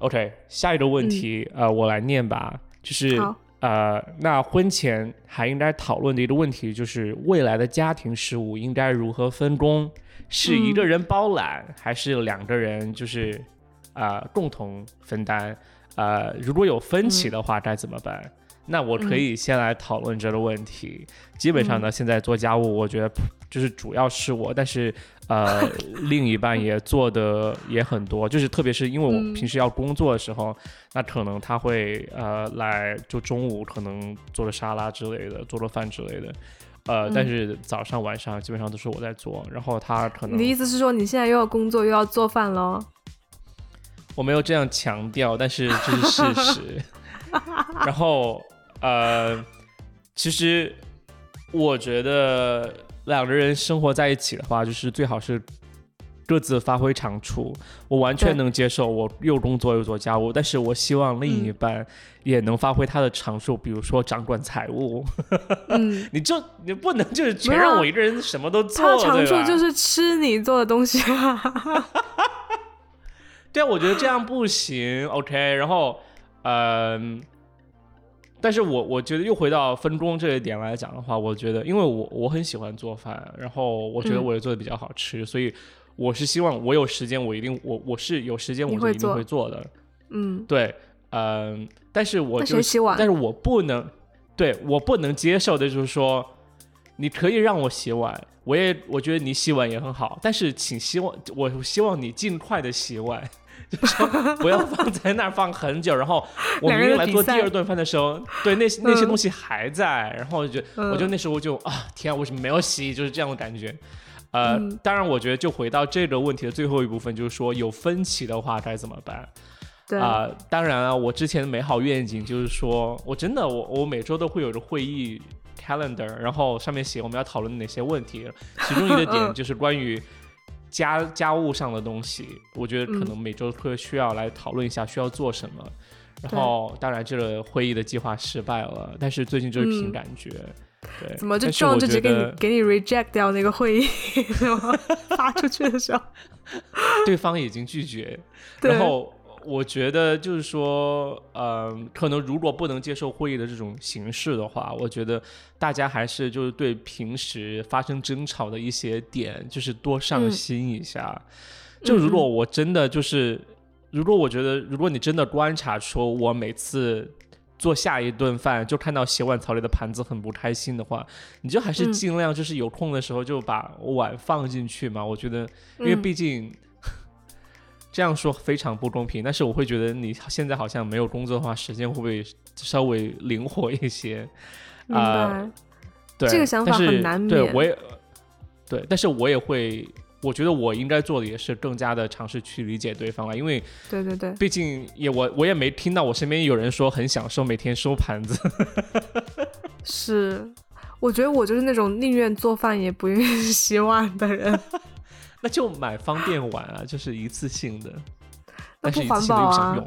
OK，下一个问题，呃，我来念吧，就是呃，那婚前还应该讨论的一个问题就是未来的家庭事务应该如何分工，是一个人包揽，还是两个人就是呃共同分担？呃，如果有分歧的话该怎么办？那我可以先来讨论这个问题。基本上呢，现在做家务，我觉得就是主要是我，但是呃，另一半也做的也很多，就是特别是因为我嗯平时要工作的时候，那可能他会呃来就中午可能做了沙拉之类的，做了饭之类的。呃，但是早上晚上基本上都是我在做，然后他可能你的意思是说你现在又要工作又要做饭喽？我没有这样强调，但是这是事实。然后呃，其实我觉得两个人生活在一起的话，就是最好是各自发挥长处。我完全能接受我又工作又做家务，但是我希望另一半也能发挥他的长处，比如说掌管财务。嗯，你就你不能就是全让我一个人什么都做，他的长处就是吃你做的东西啊。对啊，我觉得这样不行，OK。然后，嗯、但是我我觉得又回到分工这一点来讲的话，我觉得因为我我很喜欢做饭，然后我觉得嗯。我也做的比较好吃，所以我是希望我有时间我一定我我是有时间我就一定会做的，嗯，对，嗯、但是我就但是我不能，对我不能接受的就是说，你可以让我洗碗，我也我觉得你洗碗也很好，但是请希望我希望你尽快的洗碗，就是说不要放在那儿放很久，然后 我两明天来做第二顿饭的时候，对那那些嗯东西还在，然后我就我就嗯那时候就啊天啊，为什么没有洗？就是这样的感觉。呃，嗯当然，我觉得就回到这个问题的最后一部分，就是说有分歧的话该怎么办？对，啊、当然啊，我之前的美好愿景就是说，我真的我我每周都会有个会议 calendar，然后上面写我们要讨论哪些问题，其中一个点 嗯就是关于家家务上的东西，我觉得可嗯能每周会需要来讨论一下需要做什么。然后，当然这个会议的计划失败了，但是最近就是凭嗯感觉，对。怎么就撞就直接给你给你 reject 掉那个会议？发出去的时候，对方已经拒绝，然后我觉得就是说，嗯、可能如果不能接受会议的这种形式的话，我觉得大家还是就是对平时发生争吵的一些点，就是多上嗯心一下。就如果我真的就是，如果我觉得，如果你真的观察出我每次。做下一顿饭就看到洗碗槽里的盘子很不开心的话，你就还是嗯尽量就是有空的时候就把碗放进去嘛。我觉得因为嗯毕竟、这样说非常不公平，但是我会觉得你现在好像没有工作的话，时间会不会稍微灵活一些？明啊白，对，这个想法很难免对我也对，但是我也会，我觉得我应该做的也是更加的尝试去理解对方了，因为对对对，毕竟也我我也没听到我身边有人说很享受每天收盘子。是。我觉得我就是那种宁愿做饭也不愿意洗碗的人，那就买方便碗啊，就是一次性的，那不环保啊用。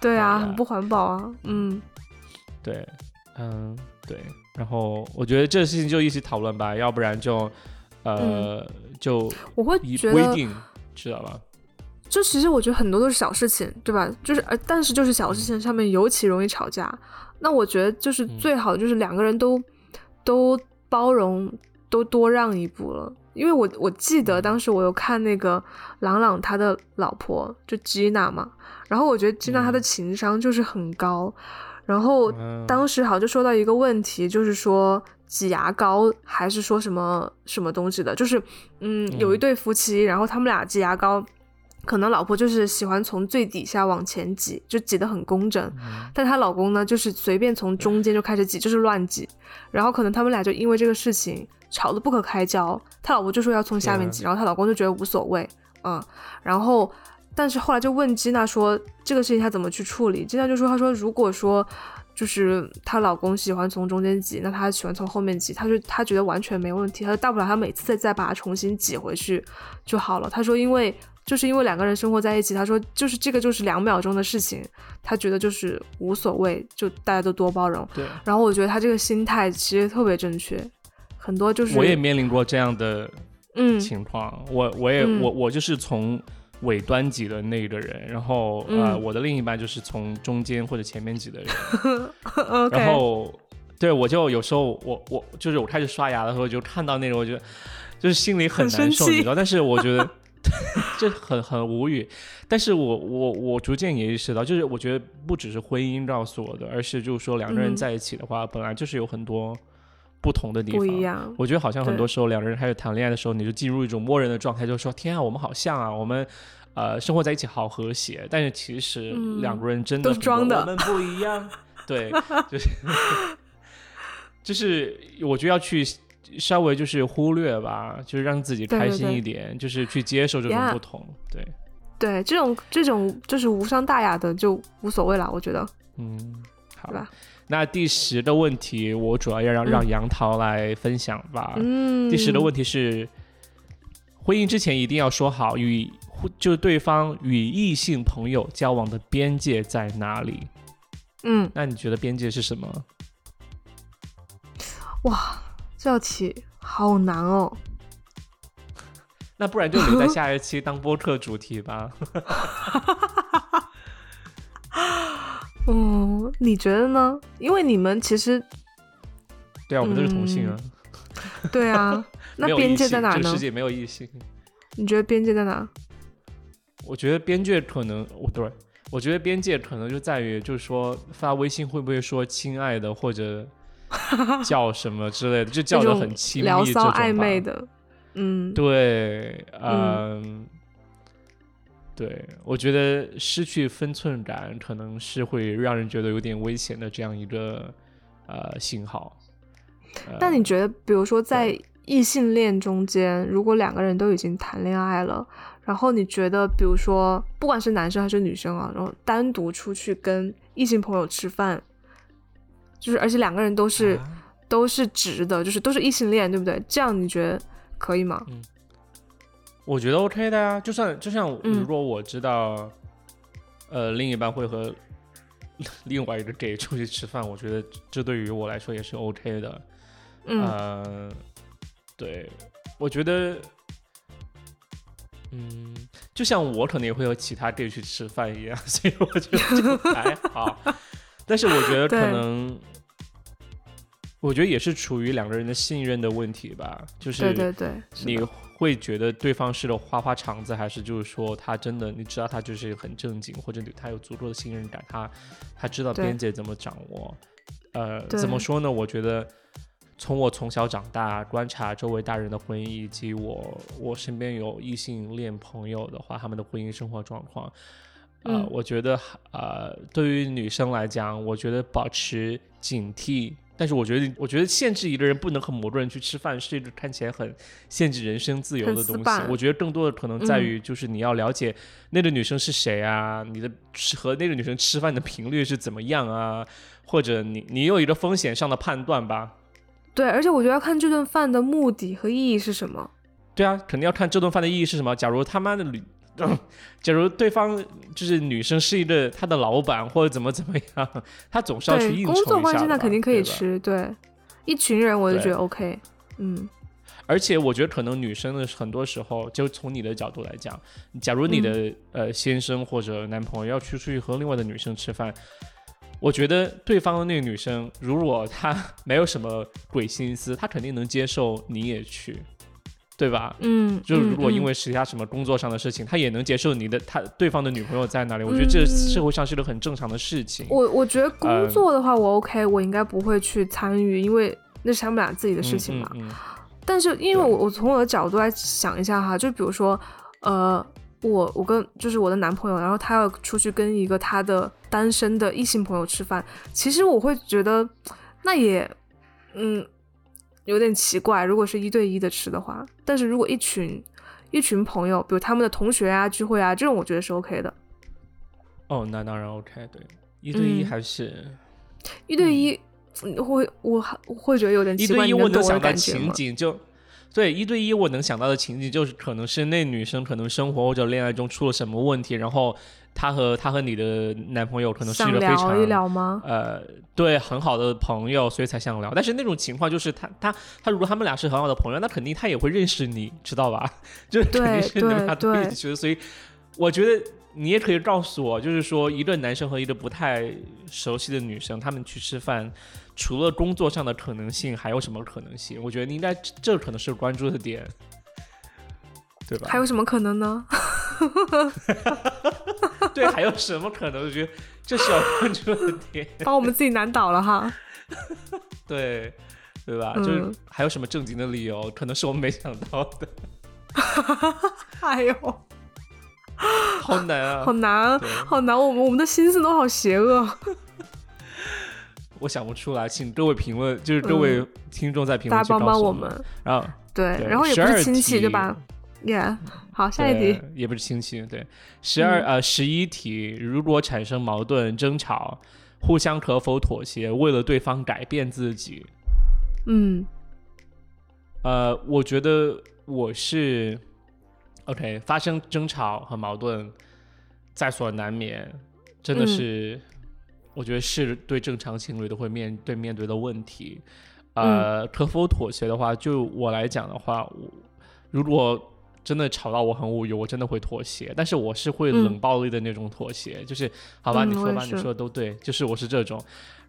对啊，很不环保啊。嗯，对，嗯，对。然后我觉得这个事情就一起讨论吧，要不然就呃、就我会觉得，规定，知道吧？就其实我觉得很多都是小事情，对吧？就是呃，但是就是小事情上面尤其容易吵架。那我觉得就是嗯最好的就是两个人都、都包容，都多让一步了。因为我我记得当时我有看那个朗朗他的老婆就吉娜嘛，然后我觉得吉娜她的嗯。情商就是很高，然后嗯。当时好像就说到一个问题，就是说挤牙膏还是说什么什么东西的，就是嗯，有一嗯。对夫妻，然后他们俩挤牙膏，可能老婆就是喜欢从最底下往前挤，就挤得很工整，嗯但她老公呢就是随便从中间就开始挤，就是乱挤，然后可能他们俩就因为这个事情吵得不可开交，她老婆就说要从下面挤，然后她老公就觉得无所谓，嗯，然后。但是后来就问吉娜说这个事情她怎么去处理？吉娜就说她说如果说就是她老公喜欢从中间挤，那她喜欢从后面挤，她就她觉得完全没问题，她说大不了她每次再再把它重新挤回去就好了。她说因为就是因为两个人生活在一起，他说就是这个就是两秒钟的事情，他觉得就是无所谓，就大家都多包容。对，然后我觉得他这个心态其实特别正确，很多就是我也面临过这样的嗯情况，我我也、嗯我我就是从尾端挤的那个人，然后呃，我的另一半就是从中间或者前面挤的人。然后，对我就有时候我我就是我开始刷牙的时候就看到那种，我觉得就是心里很难受，你知道？但是我觉得 就很很无语。但是我我我逐渐也意识到，就是我觉得不只是婚姻告诉我的，而是就是说两个人在一起的话，本来就是有很多。不同的地方不一样，我觉得好像很多时候两个人开始谈恋爱的时候，你就进入一种默认的状态，就说天啊，我们好像啊，我们呃生活在一起好和谐。但是其实两个人真的都装的，我们不一样。对，就是 就是我觉得要去稍微就是忽略吧，就是让自己开心一点，就是去接受这种不同。对对，这种这种就是无伤大雅的就无所谓了，我觉得。嗯，好吧。那第十的问题，我主要要让让杨桃来分享吧。嗯，第十的问题是，婚姻之前一定要说好与就对方与异性朋友交往的边界在哪里？嗯，那你觉得边界是什么？哇，这道题好难哦。那不然就留在下一期当播客主题吧。嗯，你觉得呢？因为你们其实，对啊，我们都是同性啊。对啊，那边界在哪呢？这个世界没有异性。你觉得边界在哪？我觉得边界可能，我对，我觉得边界可能就在于，就是说发微信会不会说“亲爱的”或者 叫什么之类的，就叫的很亲密、聊骚暧昧的。嗯，对，嗯。对，我觉得失去分寸感可能是会让人觉得有点危险的这样一个呃信号。那你觉得，比如说在异性恋中间，如果两个人都已经谈恋爱了，然后你觉得，比如说不管是男生还是女生啊，然后单独出去跟异性朋友吃饭，就是而且两个人都是都是直的，就是都是异性恋，对不对？这样你觉得可以吗？嗯。我觉得 OK 的呀，就算就像如果我知道，呃，另一半会和 另外一个 gay 出去吃饭，我觉得这对于我来说也是 OK 的。嗯，对，我觉得，嗯，就像我可能也会和其他 gay 去吃饭一样，所以我觉得还好。但是我觉得可能，我觉得也是处于两个人的信任的问题吧，就是对对对，你。会觉得对方是个花花肠子，还是就是说他真的，你知道他就是很正经，或者对他有足够的信任感，他他知道边界怎么掌握。呃，怎么说呢？我觉得从我从小长大观察周围大人的婚姻，以及我我身边有异性恋朋友的话，他们的婚姻生活状况，呃，我觉得呃，对于女生来讲，我觉得保持警惕。但是我觉得，我觉得限制一个人不能和某个人去吃饭，是一个看起来很限制人身自由的东西。我觉得更多的可能在于，就是你要了解那个女生是谁啊，你的和那个女生吃饭的频率是怎么样啊，或者你你有一个风险上的判断吧。对，而且我觉得要看这顿饭的目的和意义是什么。对啊，肯定要看这顿饭的意义是什么。假如他妈的旅。假如对方就是女生是一个他的老板或者怎么怎么样，他总是要去应酬一下。工作关系那肯定可以吃，对，一群人我就觉得 OK，嗯。而且我觉得可能女生的很多时候，就从你的角度来讲，假如你的呃先生或者男朋友要去出去和另外的女生吃饭，我觉得对方的那个女生如果她没有什么鬼心思，她肯定能接受你也去。对吧？嗯，就是如果因为其他什么工作上的事情，他也能接受你的他对方的女朋友在哪里。我觉得这社会上是个很正常的事情。我我觉得工作的话，我 OK，我应该不会去参与，因为那是他们俩自己的事情嘛。但是因为我我从我的角度来想一下哈，就比如说，呃，我我跟就是我的男朋友，然后他要出去跟一个他的单身的异性朋友吃饭，其实我会觉得那也，嗯。有点奇怪，如果是一对一的吃的话，但是如果一群一群朋友，比如他们的同学啊聚会啊，这种我觉得是 OK 的。哦，那当然 OK，对，一对一还是一对一，会我会觉得有点奇怪。一对一我能想到情景就，对，一对一我能想到的情景就是可能是那女生可能生活或者恋爱中出了什么问题，然后。他和他和你的男朋友可能是一个非常一聊吗？呃，对，很好的朋友，所以才想聊。但是那种情况就是他他他，如果他们俩是很好的朋友，那肯定他也会认识你，知道吧？就是肯定是你们俩都一起去的。所以我觉得你也可以告诉我，就是说一个男生和一个不太熟悉的女生，他们去吃饭，除了工作上的可能性，还有什么可能性？我觉得你应该这可能是关注的点，对吧？还有什么可能呢？对，还有什么可能？我觉得这是要关注的点，把我们自己难倒了哈。对，对吧？就是还有什么正经的理由？可能是我们没想到的。哎呦，好难啊！好难，好难！我们我们的心思都好邪恶。我想不出来，请各位评论，就是各位听众在评论区帮帮我们。然后对，然后也不是亲戚对吧？耶，好，下一题。也不是亲戚，对，十二呃十一题，如果产生矛盾争吵，互相可否妥协，为了对方改变自己？嗯，呃，我觉得我是 OK，发生争吵和矛盾在所难免，真的是，我觉得是对正常情侣都会面对面对的问题。呃，可否妥协的话，就我来讲的话，我如果真的吵到我很无语，我真的会妥协，但是我是会冷暴力的那种妥协，就是好吧，你说吧，你说的都对，就是我是这种。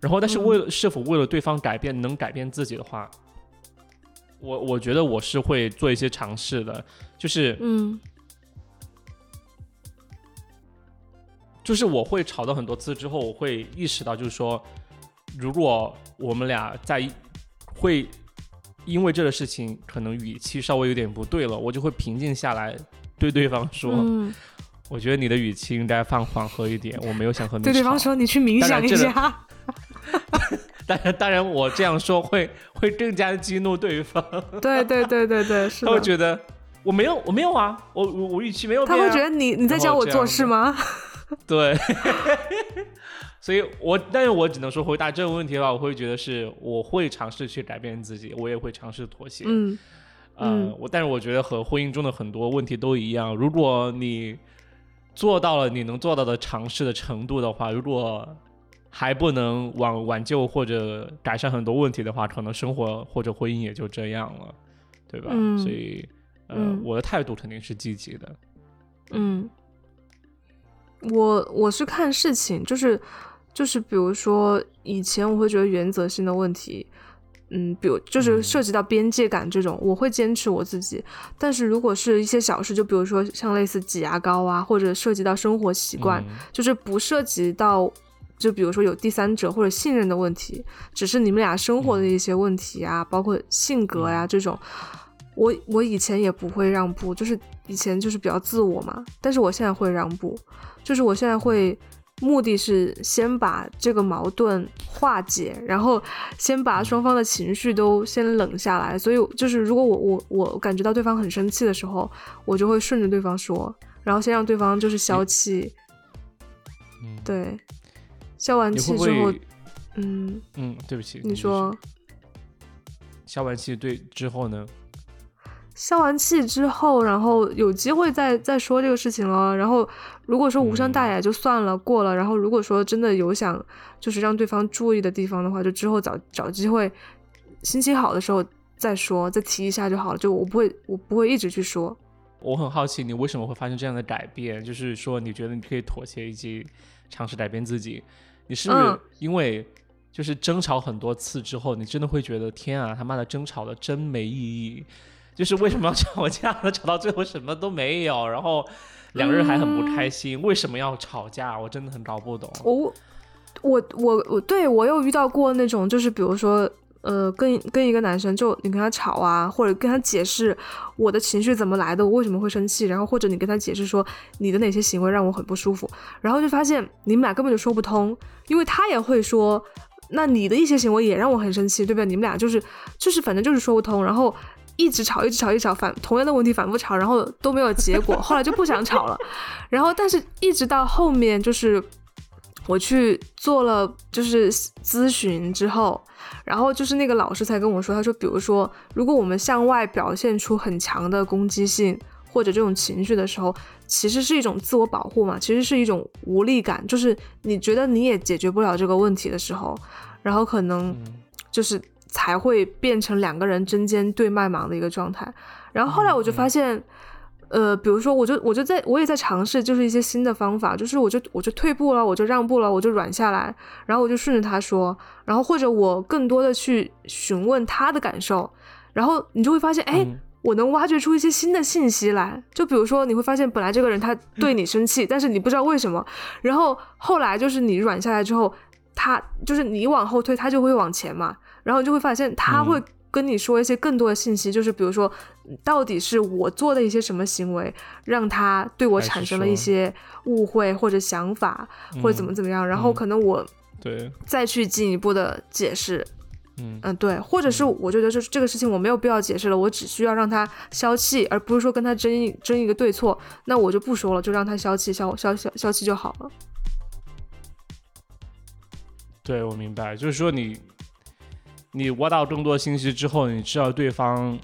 然后，但是为了是否为了对方改变，能改变自己的话，我我觉得我是会做一些尝试的，就是嗯，就是我会吵到很多次之后，我会意识到，就是说，如果我们俩在会。因为这个事情可能语气稍微有点不对了，我就会平静下来，对对方说：“嗯我觉得你的语气应该放缓和一点，我没有想和你。”对对方说：“你去冥想一下。”当然，当然，我这样说会会更加激怒对方。对对对对对，是他会觉得我没有我没有啊，我我我语气没有。他会觉得你你在教我做事吗？对。所以，我但是我只能说回答这个问题的话，我会觉得是我会尝试去改变自己，我也会尝试妥协。嗯，呃，我但是我觉得和婚姻中的很多问题都一样，如果你做到了你能做到的尝试的程度的话，如果还不能挽挽救或者改善很多问题的话，可能生活或者婚姻也就这样了，对吧？所以，呃，我的态度肯定是积极的。嗯，我我是看事情，就是。就是比如说，以前我会觉得原则性的问题，嗯，比如就是涉及到边界感这种，我会坚持我自己。但是如果是一些小事，就比如说像类似挤牙膏啊，或者涉及到生活习惯，就是不涉及到，就比如说有第三者或者信任的问题，只是你们俩生活的一些问题啊，包括性格呀这种，我我以前也不会让步，就是以前就是比较自我嘛。但是我现在会让步，就是我现在会。目的是先把这个矛盾化解，然后先把双方的情绪都先冷下来。所以就是，如果我我我感觉到对方很生气的时候，我就会顺着对方说，然后先让对方就是消气。嗯，对，消完气之后，嗯嗯，对不起，你说，消完气对之后呢？消完气之后，然后有机会再再说这个事情了。然后如果说无伤大雅就算了，过了。然后如果说真的有想就是让对方注意的地方的话，就之后找找机会，心情好的时候再说，再提一下就好了。就我不会，我不会一直去说。我很好奇你为什么会发生这样的改变，就是说你觉得你可以妥协以及尝试改变自己，你是不是因为就是争吵很多次之后，你真的会觉得天啊，他妈的争吵的真没意义。就是为什么要吵架呢？吵到最后什么都没有，然后两个人还很不开心。为什么要吵架？我真的很搞不懂。我我我我对我有遇到过那种，就是比如说，呃，跟跟一个男生，就你跟他吵啊，或者跟他解释我的情绪怎么来的，我为什么会生气，然后或者你跟他解释说你的哪些行为让我很不舒服，然后就发现你们俩根本就说不通，因为他也会说，那你的一些行为也让我很生气，对不对？你们俩就是就是反正就是说不通，然后。一直吵，一直吵，一直吵，反同样的问题反复吵，然后都没有结果，后来就不想吵了。然后，但是一直到后面，就是我去做了就是咨询之后，然后就是那个老师才跟我说，他说，比如说，如果我们向外表现出很强的攻击性或者这种情绪的时候，其实是一种自我保护嘛，其实是一种无力感，就是你觉得你也解决不了这个问题的时候，然后可能就是。才会变成两个人针尖对麦芒的一个状态。然后后来我就发现，呃，比如说，我就我就在我也在尝试，就是一些新的方法，就是我就我就退步了，我就让步了，我就软下来，然后我就顺着他说，然后或者我更多的去询问他的感受，然后你就会发现，哎，我能挖掘出一些新的信息来。就比如说，你会发现本来这个人他对你生气，但是你不知道为什么，然后后来就是你软下来之后，他就是你往后退，他就会往前嘛，然后你就会发现他会。跟你说一些更多的信息，就是比如说，到底是我做的一些什么行为，让他对我产生了一些误会或者想法，或者怎么怎么样，然后可能我对再去进一步的解释，嗯嗯对，或者是我觉得这这个事情我没有必要解释了，我只需要让他消气，而不是说跟他争一争一个对错，那我就不说了，就让他消气消消消消气就好了。对，我明白，就是说你。你挖到更多信息之后，你知道对方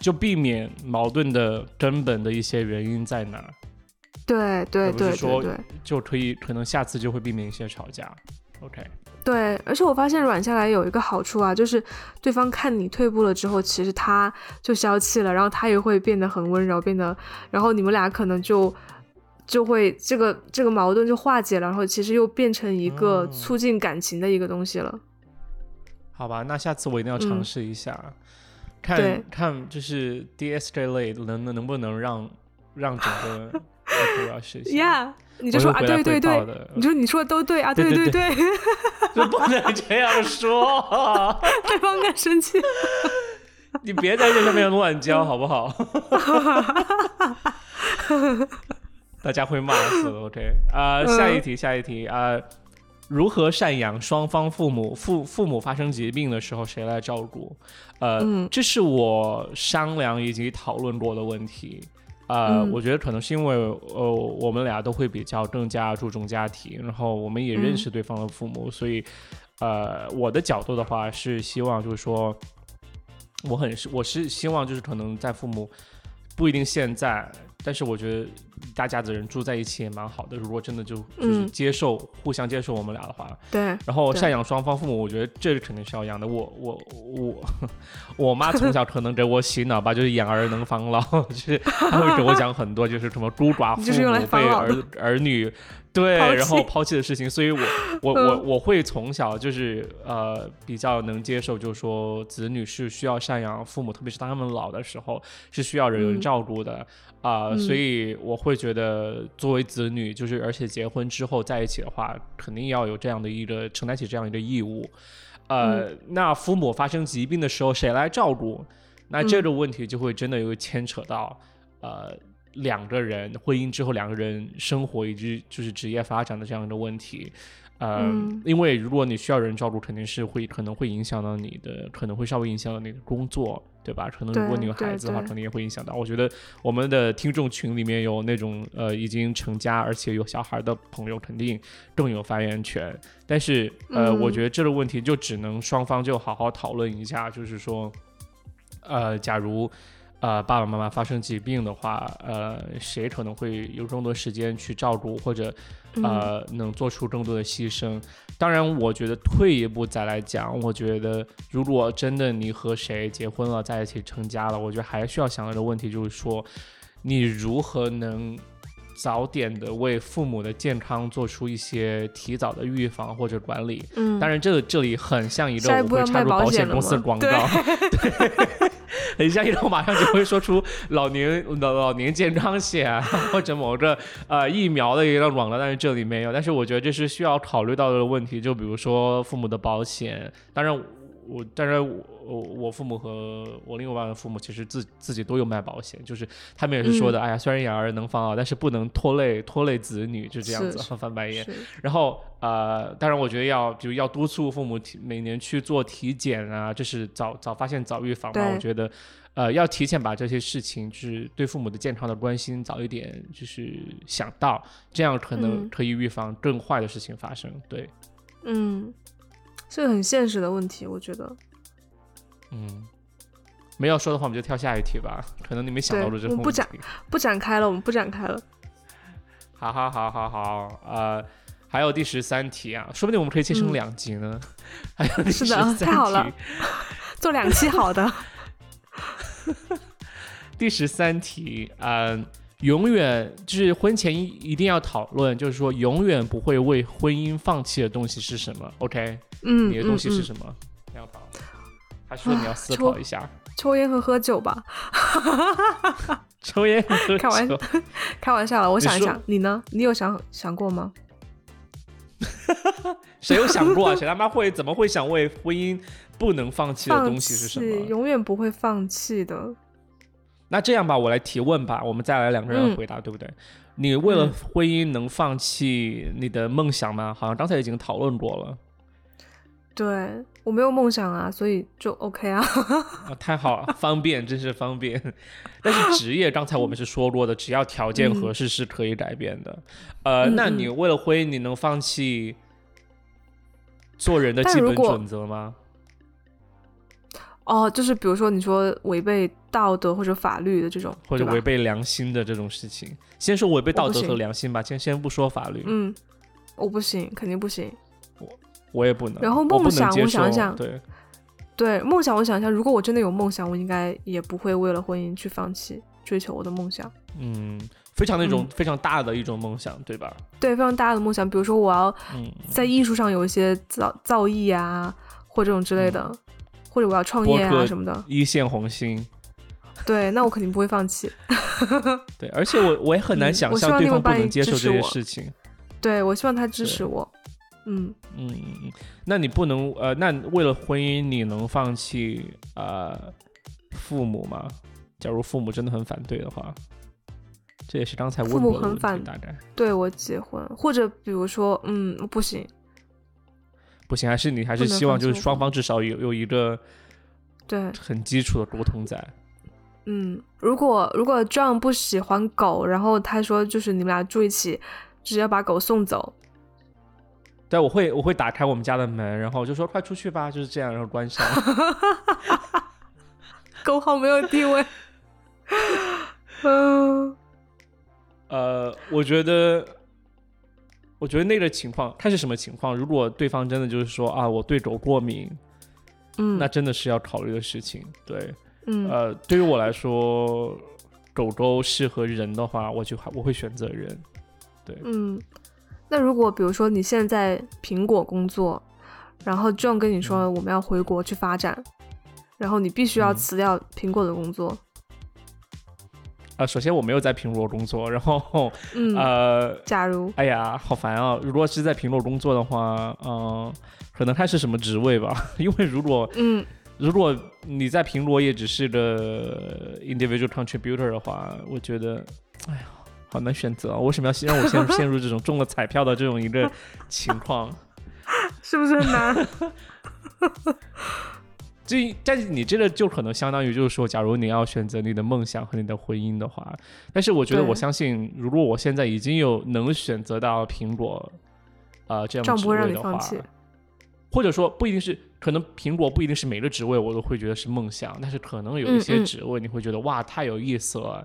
就避免矛盾的根本的一些原因在哪。对对对对对，就可以可能下次就会避免一些吵架。OK。对，而且我发现软下来有一个好处啊，就是对方看你退步了之后，其实他就消气了，然后他也会变得很温柔，变得，然后你们俩可能就就会这个这个矛盾就化解了，然后其实又变成一个促进感情的一个东西了。好吧，那下次我一定要尝试一下，看看就是 D S J 类能能能不能让让整个 我要实现。呀，你就说啊，对对对，你说你说的都对啊，对对对，就不能这样说，对方更生气。你别在这上面乱教好不好？大家会骂死。OK 啊，下一题，下一题啊。如何赡养双方父母？父父母发生疾病的时候，谁来照顾？呃，这是我商量以及讨论过的问题。呃，我觉得可能是因为呃，我们俩都会比较更加注重家庭，然后我们也认识对方的父母，所以呃，我的角度的话是希望就是说，我很是我是希望就是可能在父母不一定现在。但是我觉得大家子人住在一起也蛮好的。如果真的就就是接受互相接受我们俩的话，对。然后赡养双方父母，我觉得这肯定是要养的。我我我 我妈从小可能给我洗脑吧，就是养儿能防老，就是她会给我讲很多，就是什么孤寡父母 被儿儿女。对，然后抛弃的事情，所以我我我我会从小就是呃比较能接受，就是说子女是需要赡养父母，特别是当他们老的时候是需要有人照顾的啊，所以我会觉得作为子女，就是而且结婚之后在一起的话，肯定要有这样的一个承担起这样一个义务，呃，那父母发生疾病的时候谁来照顾？那这个问题就会真的有牵扯到呃。两个人婚姻之后，两个人生活以及就是职业发展的这样的问题，呃，因为如果你需要人照顾，肯定是会可能会影响到你的，可能会稍微影响到你的工作，对吧？可能如果你有孩子的话，可能也会影响到。我觉得我们的听众群里面有那种呃已经成家而且有小孩的朋友，肯定更有发言权。但是呃，我觉得这个问题就只能双方就好好讨论一下，就是说，呃，假如。呃，爸爸妈妈发生疾病的话，呃，谁可能会有更多时间去照顾，或者呃，能做出更多的牺牲？当然，我觉得退一步再来讲，我觉得如果真的你和谁结婚了，在一起成家了，我觉得还需要想到的问题就是说，你如何能早点的为父母的健康做出一些提早的预防或者管理？嗯，当然，这这里很像一个我会插入保险公司的广告。对。等等一下，一后马上就会说出老年老老年健康险或者某个呃疫苗的一个网络，但是这里没有。但是我觉得这是需要考虑到的问题，就比如说父母的保险，当然。我当然，我我父母和我另外一半的父母其实自自己都有卖保险，就是他们也是说的，哎呀，虽然养儿能防老，但是不能拖累拖累子女，就这样子翻白眼。然后呃，当然我觉得要比如要督促父母体每年去做体检啊，就是早早发现早预防嘛。我觉得呃要提前把这些事情，就是对父母的健康的关心早一点，就是想到，这样可能可以预防更坏的事情发生。对，嗯。是个很现实的问题，我觉得。嗯，没要说的话，我们就跳下一题吧。可能你没想到的这个不展不展开了，我们不展开了。好好好好好，呃，还有第十三题啊，说不定我们可以切成两集呢。还有第十三题，太好了，做两期好的。第十三题，嗯，永远就是婚前一一定要讨论，就是说永远不会为婚姻放弃的东西是什么？OK，嗯，你的东西是么？什么？你要讨论，还是说你要思考一下？抽烟和喝酒吧。抽烟和喝开玩笑，开玩笑了，我想一想，你呢？你有想想过吗？谁有想过啊？谁他妈会怎么会想为婚姻不能放弃的东西是什弃么？永远不会放弃的。那这样吧，我来提问吧，我们再来两个人嗯回答，对不对？你为了嗯婚姻能放弃你的梦想吗？好像刚才已经讨论过了对我没有梦想啊，所以就 OK 啊。啊，太好了，方便，真是方便。但是职业刚才我们是说过的，只要条件合适是可以改变的。呃，嗯那你为了婚姻，你能放弃做人的基本准则吗？哦，就是比如说你说违背道德或者法律的这种，或者违背良心的这种事情？先说违背道德和良心吧，先先不说法律，嗯，我不行，肯定不行。我也不能。然后梦想我想想对。对梦想，我想一下，如果我真的有梦想，我应该也不会为了婚姻去放弃追求我的梦想。嗯，非常那种嗯非常大的一种梦想，对吧？对，非常大的梦想，比如说我要嗯，在艺术上有一些造造诣啊，或这种之类的，或者我要创业啊什么的。一线红星，对，那我肯定不会放弃。对，而且我我也很难想象对方不能接受这些事情。对我希望他支持我。嗯，嗯嗯嗯，那你不能呃，那为了婚姻，你能放弃呃父母吗？假如父母真的很反对的话，这也是刚才问父母很反大概。对我结婚，或者比如说，嗯，不行，不行，还是你还是希望就是双方至少有有一个对，很基础的沟通在。嗯，如果如果 John 不喜欢狗，然后他说就是你们俩住一起，直接把狗送走，对，我会我会打开我们家的门，然后就说快出去吧，就是这样，然后关上。狗好没有地位。嗯，呃，我觉得，我觉得那个情况看是什么情况。如果对方真的就是说啊，我对狗过敏，嗯，那真的是要考虑的事情。对，嗯呃，对于我来说，狗狗适合人的话，我就我会选择人。对嗯，那如果比如说你现在在苹果工作，然后 John 跟你说我们要回国去发展，然后你必须要嗯辞掉苹果的工作，啊、首先我没有在苹果工作，然后嗯，呃，假如哎呀，好烦啊！如果是在苹果工作的话，嗯、可能看是什么职位吧。因为如果嗯如果你在苹果也只是个 individual contributor 的话，我觉得，哎呀，好难选择啊！为什么要先让我陷 陷入这种中了彩票的这种一个情况？是不是很难？这，但是你这个就可能相当于就是说，假如你要选择你的梦想和你的婚姻的话，但是我觉得我相信，如果我现在已经有能选择到苹果，呃，这样职位的话或者说不一定是，可能苹果不一定是每个职位我都会觉得是梦想，但是可能有一些职位你会觉得、哇太有意思了，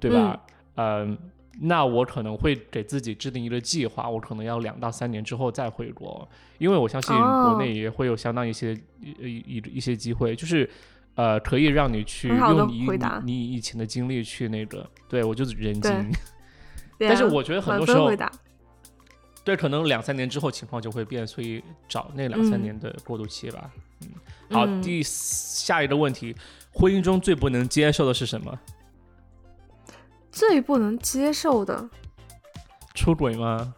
对吧？嗯、那我可能会给自己制定一个计划，我可能要两到三年之后再回国，因为我相信哦。国内也会有相当一些一一一一些机会，就是呃可以让你去用你你你以前的经历去那个，对我就是人精，啊 但是我觉得很多时候对，可能两三年之后情况就会变，所以找那两三嗯。年的过渡期吧。嗯，好，嗯。第下一个问题，婚姻中最不能接受的是什么？最不能接受的出轨吗？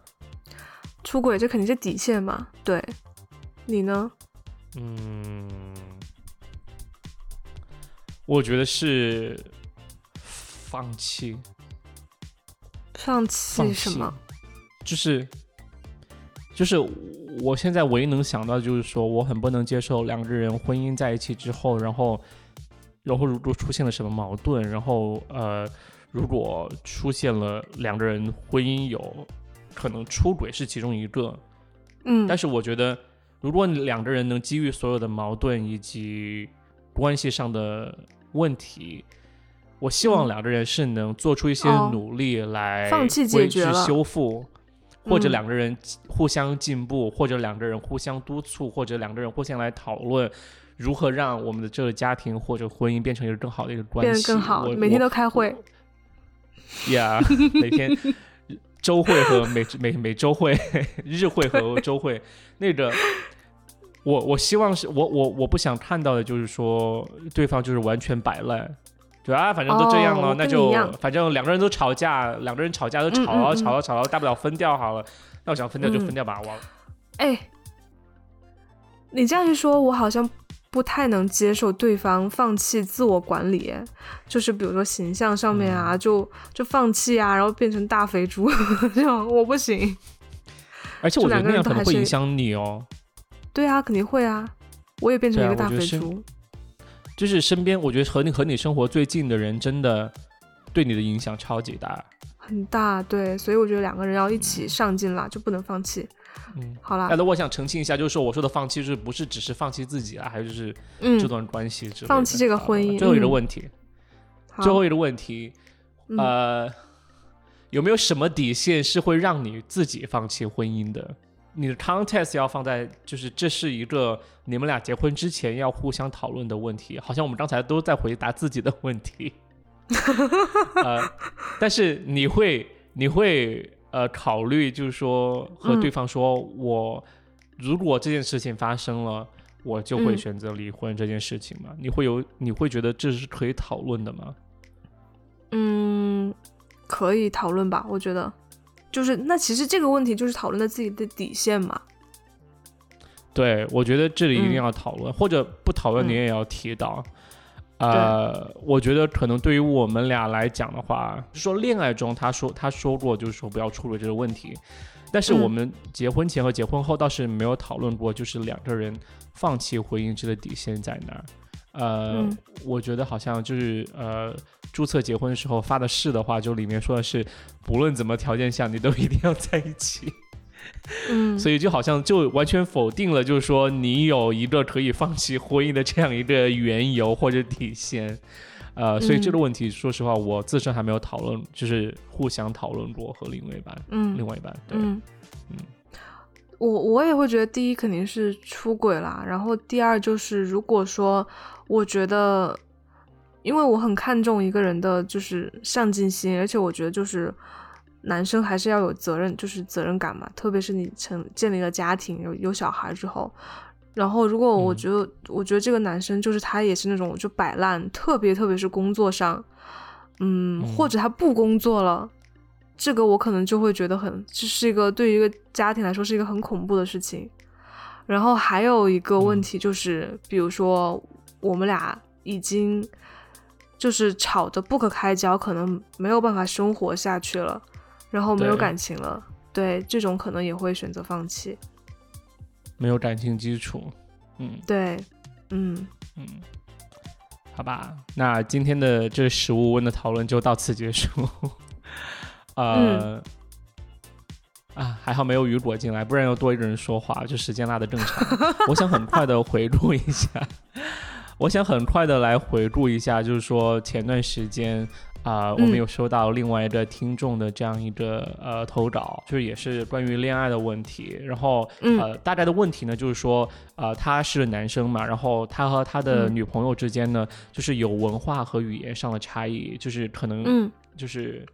出轨，这肯定是底线嘛。对，你呢？嗯，我觉得是放弃，放弃什么？？就是就是我现在唯一能想到的就是说，我很不能接受两个人婚姻在一起之后，然后然后如果出现了什么矛盾，然后呃，如果出现了两个人婚姻有可能出轨是其中一个，嗯，但是我觉得，如果两个人能基于所有的矛盾以及关系上的问题，我希望嗯两个人是能做出一些哦努力来放弃解决了修复，或者嗯两个人互相进步，或者两个人互相督促，或者两个人互相来讨论。如何让我们的这个家庭或者婚姻变成一个更好的一个关系？变得更好，每天都开会。呀，每天周会和每每每周会，日会和周会，那个我我希望是我我我不想看到的就是说对方就是完全摆烂。对啊，反正都这样了，那就反正两个人都吵架，两个人吵架都吵啊吵啊吵啊，大不了分掉好了。那我想分掉就分掉吧，我。哎，你这样一说，我好像不太能接受对方放弃自我管理，就是比如说形象上面啊，就就放弃啊，然后变成大肥猪，这样我不行。而且我觉得那样可能会影响你哦。对啊，肯定会啊，我也变成一个大肥猪。就是身边，我觉得和你和你生活最近的人，真的对你的影响超级大，很大。对，所以我觉得两个人要一起上进啦，就不能放弃。嗯，好啦。哎，那我想澄清一下，就是说我说的放弃，是不是只是放弃自己啊？还有就是这段关系，放弃这个婚姻。最后一个问题，最后一个问题，呃，有没有什么底线是会让你自己放弃婚姻的？你的 context 要放在，就是这是一个你们俩结婚之前要互相讨论的问题，好像我们刚才都在回答自己的问题。呃，但是你会你会呃考虑，就是说和对方说，我如果这件事情发生了，我就会选择离婚这件事情吗？你会有你会觉得这是可以讨论的吗？嗯，可以讨论吧，我觉得。就是那其实这个问题就是讨论的自己的底线嘛。对，我觉得这里一定要讨论，或者不讨论你也要提到。呃，我觉得可能对于我们俩来讲的话，说恋爱中他说他说过就是说不要处理这个问题，但是我们结婚前和结婚后倒是没有讨论过，就是两个人放弃婚姻这个底线在哪儿。呃，我觉得好像就是呃，注册结婚的时候发的誓的话，就里面说的是，不论怎么条件下，你都一定要在一起。嗯，所以就好像就完全否定了，就是说你有一个可以放弃婚姻的这样一个缘由或者底线。呃，所以这个问题，说实话，我自身还没有讨论，就是互相讨论过和另外一半，嗯，另外一半，对，嗯。我我也会觉得，第一肯定是出轨啦，然后第二就是如果说我觉得，因为我很看重一个人的就是上进心，而且我觉得就是男生还是要有责任，就是责任感嘛，特别是你成建立了家庭有有小孩之后，然后如果我觉得我觉得这个男生就是他也是那种就摆烂，特别特别是工作上，嗯，或者他不工作了。这个我可能就会觉得很，这是一个对于一个家庭来说是一个很恐怖的事情。然后还有一个问题就是，比如说我们俩已经就是吵得不可开交，可能没有办法生活下去了，然后没有感情了，对这种可能也会选择放弃。没有感情基础，嗯，对，嗯嗯，好吧，那今天的这食物问的讨论就到此结束。呃，啊，还好没有雨果进来，不然又多一个人说话，就时间拉的正常。我想很快的回顾一下，我想很快的来回顾一下，就是说前段时间啊，我们有收到另外一个听众的这样一个呃投稿，就是也是关于恋爱的问题。然后呃，大概的问题呢，就是说呃，他是男生嘛，然后他和他的女朋友之间呢，就是有文化和语言上的差异，就是可能就是。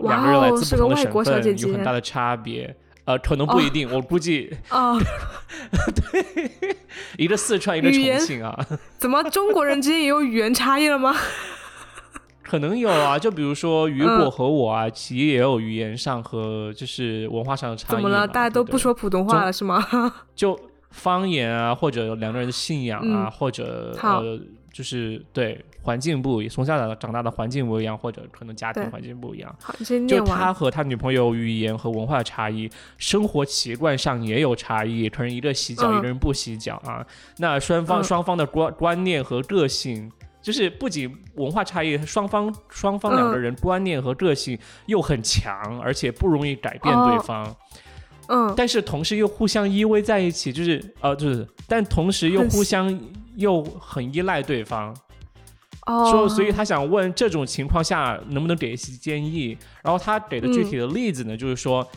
两个人来自不同的省份，有很大的差别。呃，可能不一定，我估计。啊，对，一个四川，一个重庆啊。怎么中国人之间也有语言差异了吗？可能有啊，就比如说雨果和我啊，其实也有语言上和就是文化上的差异。怎么了？大家都不说普通话了是吗？就方言啊，或者两个人的信仰啊，或者呃。就是对环境不一样，从小长长大的环境不一样，或者可能家庭环境不一样。就他和他女朋友语言和文化差异，生活习惯上也有差异。可能一个洗脚，一个人不洗脚啊。那双方双方的观观念和个性，就是不仅文化差异，双方双方两个人观念和个性又很强，而且不容易改变对方。嗯，但是同时又互相依偎在一起，就是呃，就是，但同时又互相。又很依赖对方，说，所以他想问这种情况下能不能给一些建议。然后他给的具体的例子呢，就是说，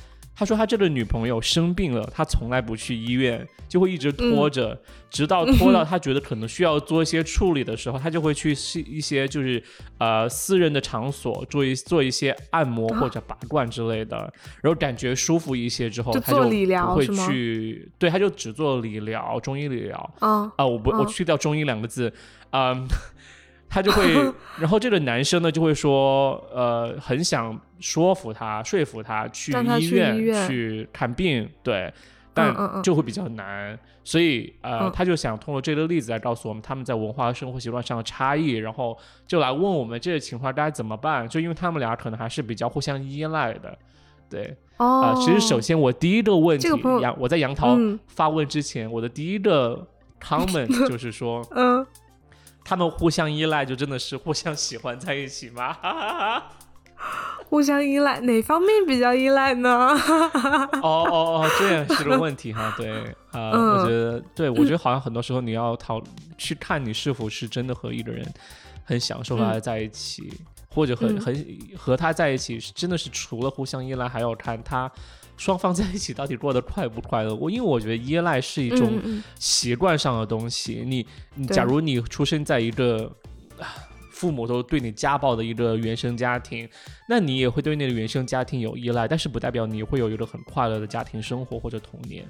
他说他这个女朋友生病了，他从来不去医院，就会一直拖着，直到 拖到他觉得可能需要做一些处理的时候，他就会去一些就是呃私人的场所做一做一些按摩或者拔罐之类的，然后感觉舒服一些之后，他就不会去，对，他就只做理疗，中医理疗。啊啊，我不我去掉中医两个字，嗯。他就会，然后这个男生呢就会说，呃，很想说服他，说服他去医院去看病，对，但就会比较难，所以呃，他就想通过这个例子来告诉我们他们在文化和生活习惯上的差异，然后就来问我们这个情况该怎么办，就因为他们俩可能还是比较互相依赖的，对，啊，其实首先我第一个问题，杨我在杨桃发问之前，我的第一个 comment 就是说，嗯。他们互相依赖，就真的是互相喜欢在一起吗？互相依赖，哪方面比较依赖呢？哦哦哦，这也是个问题哈。对啊，我觉得，对我觉得好像很多时候你要讨去看你是否是真的和一个人很享受和他在一起，或者很很和他在一起，真的是除了互相依赖，还要看他。双方在一起到底过得快不快乐？我因为我觉得依赖是一种习惯上的东西。你，你假如你出生在一个 父母都对你家暴的一个原生家庭，那你也会对那个原生家庭有依赖，但是不代表你会有一个很快乐的家庭生活或者童年。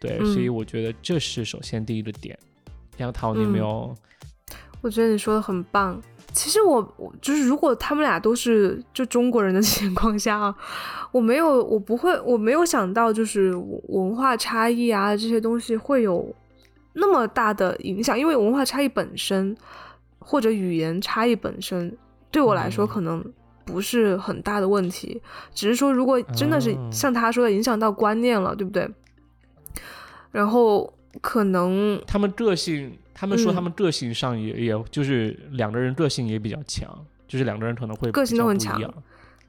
对，所以我觉得这是首先第一个点。杨桃，你有没有？我觉得你说的很棒。其实我我就是，如果他们俩都是就中国人的 情况下啊，我没有，我不会，我没有想到就是文化差异啊这些东西会有那么大的影响，因为文化差异本身或者语言差异本身对我来说可能不是很大的问题，只是说如果真的是像他说的影响到观念了，对不对？然后可能他们个性。他们说他们个性上也也就是两个人个性也比较强，就是两个人可能会个性都很强，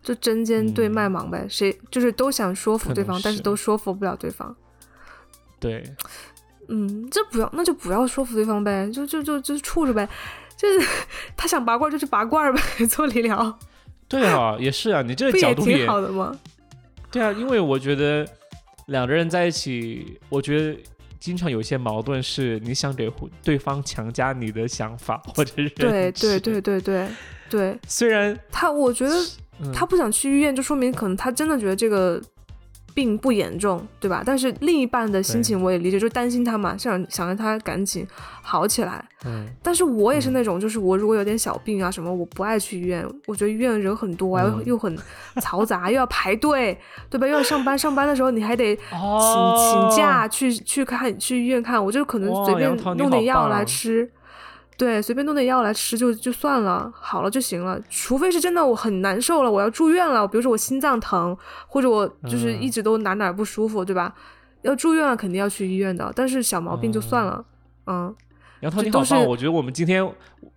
就针尖对麦芒呗，谁就是都想说服对方，但是都说服不了对方。对，嗯，这不要那就不要说服对方呗，就就就就处着呗，就是他想拔罐就去拔罐呗，做理疗。对啊，也是啊，你这个角度也挺好的吗？对啊，因为我觉得两个人在一起，我觉得。经常有些矛盾是你想给对方强加你的想法 或者是对对对对对对，虽然他我觉得他不想去医院，就说明可能他真的觉得这个。并不严重，对吧？但是另一半的心情我也理解，就担心他嘛，想想让他赶紧好起来。嗯，但是我也是那种，就是我如果有点小病啊什么，我不爱去医院。我觉得医院人很多，又又很嘈杂，又要排队，对吧？又要上班，上班的时候你还得请请假去去看去医院看。我就可能随便弄点药来吃。对，随便弄点药来吃就就算了，好了就行了。除非是真的我很难受了，我要住院了，比如说我心脏疼，或者我就是一直都哪哪不舒服，对吧？要住院了肯定要去医院的。但是小毛病就算了，嗯。杨涛你好棒，我觉得我们今天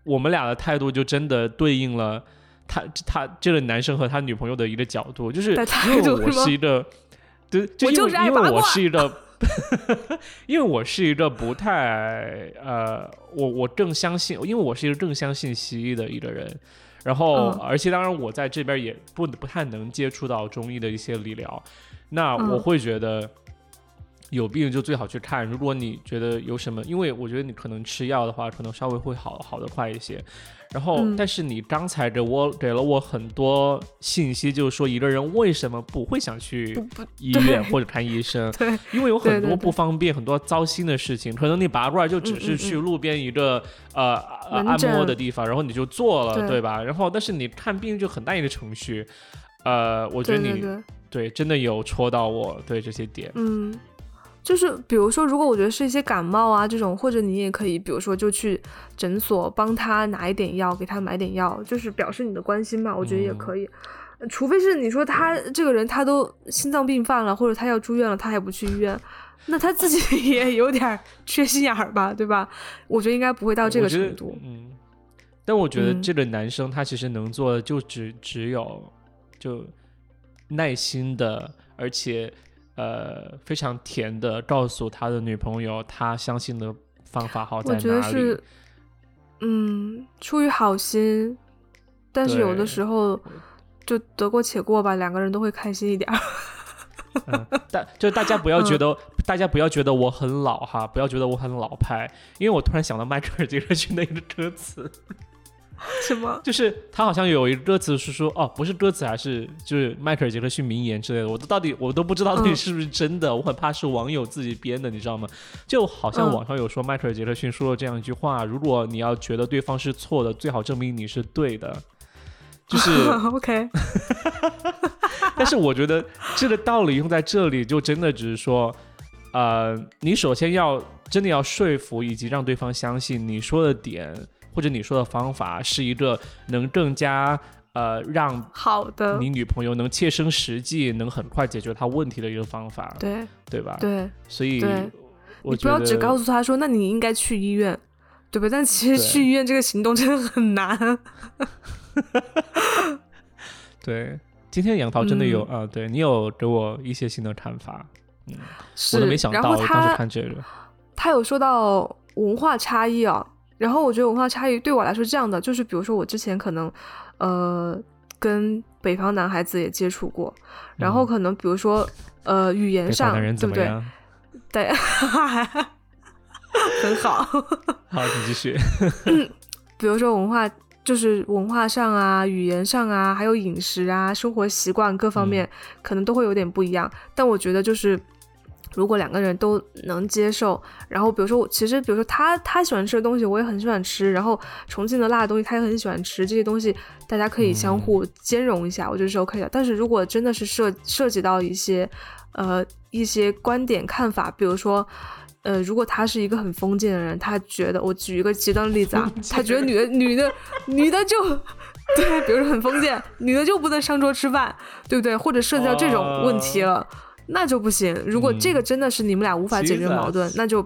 我们俩的态度就真的对应了他他这个男生和他女朋友的一个角度，就是因为我是一个，对，就因为因为我是一个。因为我是一个不太呃，我我更相信，因为我是一个更相信西医的一个人，然后而且当然我在这边也不不太能接触到中医的一些理疗，那我会觉得有病就最好去看。如果你觉得有什么，因为我觉得你可能吃药的话，可能稍微会好好的快一些。然后，但是你刚才给我给了我很多信息，就是说一个人为什么不会想去医院或者看医生？对，因为有很多不方便，很多糟心的事情。可能你拔罐就只是去路边一个呃按摩的地方，然后你就做了，对吧？然后，但是你看病就很大一个程序。呃，我觉得你对真的有戳到我对这些点。嗯。就是比如说，如果我觉得是一些感冒啊这种，或者你也可以，比如说就去诊所帮他拿一点药，给他买点药，就是表示你的关心嘛。我觉得也可以，除非是你说他这个人他都心脏病犯了，或者他要住院了，他还不去医院，那他自己 也有点缺心眼儿吧，对吧？我觉得应该不会到这个程度。嗯，但我觉得这个男生他其实能做的就只只有就耐心的，而且。呃，非常甜的告诉他的女朋友，他相信的方法好在哪里？我觉得是，嗯，出于好心，但是有的时候就得过且过吧，两个人都会开心一点。嗯，但就大家不要觉得，大家不要觉得我很老哈，不要觉得我很老派，因为我突然想到迈克尔·杰克逊的一个歌词，什么？就是他好像有一个歌词是说，哦，不是歌词，还是就是迈克尔·杰克逊名言之类的，我都到底我都不知道到底是不是真的，我很怕是网友自己编的，你知道吗？就好像网上有说迈克尔·杰克逊说了这样一句话，如果你要觉得对方是错的，最好证明你是对的。就是 OK，但是我觉得这个道理用在这里，就真的只是说，呃，你首先要真的要说服以及让对方相信你说的点或者你说的方法是一个能更加呃让好的你女朋友能切身实际能很快解决她问题的一个方法，对对吧？对，所以你不要只告诉她说，那你应该去医院，对吧？但其实去医院这个行动真的很难。对，今天杨桃真的有啊，对你有给我一些新的看法，嗯，我都没想到，当时看这个，他有说到文化差异啊，然后我觉得文化差异对我来说这样的，就是比如说我之前可能呃跟北方男孩子也接触过，然后可能比如说呃语言上对不对？对，很好，好，请继续，比如说文化。就是文化上啊、语言上啊，还有饮食啊、生活习惯各方面，可能都会有点不一样。但我觉得，就是如果两个人都能接受，然后比如说，我其实比如说他他喜欢吃的东西，我也很喜欢吃，然后重庆的辣的东西他也很喜欢吃，这些东西大家可以相互兼容一下，我觉得是 OK 的。但是如果真的是涉涉及到一些呃一些观点看法，比如说。呃，如果他是一个很封建的人，他觉得我举一个极端的例子啊，他觉得女的女的女的就对，比如说很封建，女的就不能上桌吃饭，对不对？或者涉及到这种问题了，那就不行。如果这个真的是你们俩无法解决矛盾，那就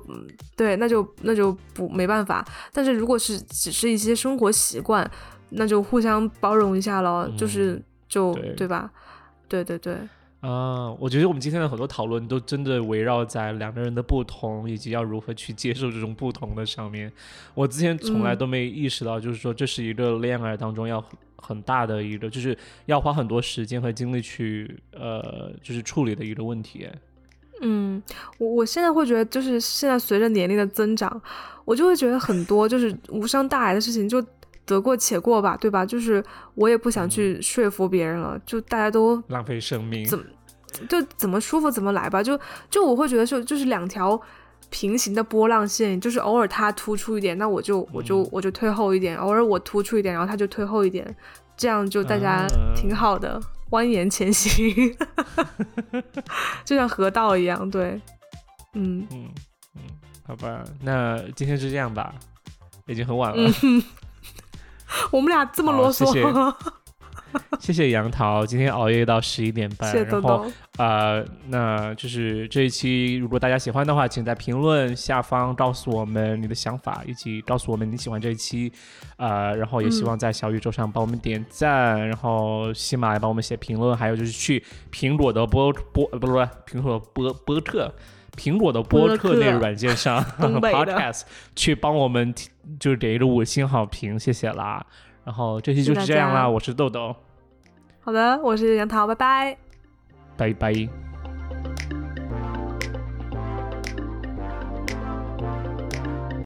对，那就那就不没办法。但是如果是只是一些生活习惯，那就互相包容一下咯，就是就对吧？对对对。啊，我觉得我们今天的很多讨论都真的围绕在两个人的不同，以及要如何去接受这种不同的上面。我之前从来都没意识到，就是说这是一个恋爱当中要很大的一个，就是要花很多时间和精力去呃，就是处理的一个问题。嗯，我我现在会觉得，就是现在随着年龄的增长，我就会觉得很多就是无伤大雅的事情就得过且过吧，对吧？就是我也不想去说服别人了，就大家都浪费生命，怎么就怎么舒服怎么来吧。就就我会觉得，就就是两条平行的波浪线，就是偶尔它突出一点，那我就我就我就退后一点；偶尔我突出一点，然后他就退后一点，这样就大家挺好的，蜿蜒前行，就像河道一样。对，嗯嗯嗯，好吧，那今天就这样吧，已经很晚了。嗯 我们俩这么啰嗦，谢谢 杨桃，今天熬夜到十一点半，然后呃，那就是这一期，如果大家喜欢的话，请在评论下方告诉我们你的想法，以及告诉我们你喜欢这一期，呃，然后也希望在小宇宙上帮我们点赞，然后喜马来帮我们写评论，还有就是去苹果的播播不不苹果播播客。苹果的播客那个软件上，Podcast 去帮我们就是给一个五星好评，谢谢啦。然后这期就是这样啦，我是豆豆。好的，我是杨桃，拜拜，拜拜。